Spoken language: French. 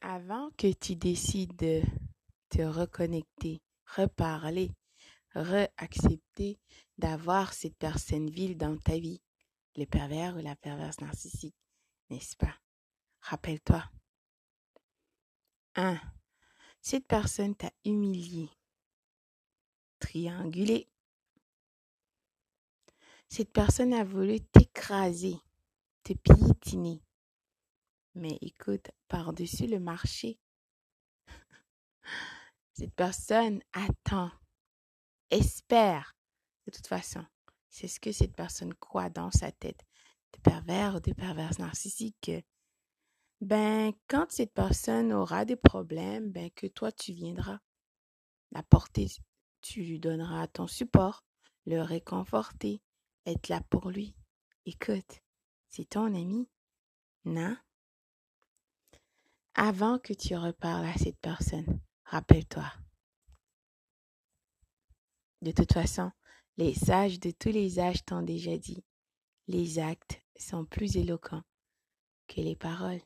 Avant que tu décides de te reconnecter, reparler, reaccepter d'avoir cette personne vile dans ta vie, le pervers ou la perverse narcissique, n'est-ce pas? Rappelle-toi. 1. Cette personne t'a humilié, triangulé. Cette personne a voulu t'écraser, te piétiner. Mais écoute, par-dessus le marché, cette personne attend, espère. De toute façon, c'est ce que cette personne croit dans sa tête. De pervers ou de perverse narcissique. Ben, quand cette personne aura des problèmes, ben, que toi, tu viendras la porter, tu lui donneras ton support, le réconforter, être là pour lui. Écoute, c'est ton ami, non? Avant que tu reparles à cette personne, rappelle-toi. De toute façon, les sages de tous les âges t'ont déjà dit, les actes sont plus éloquents que les paroles.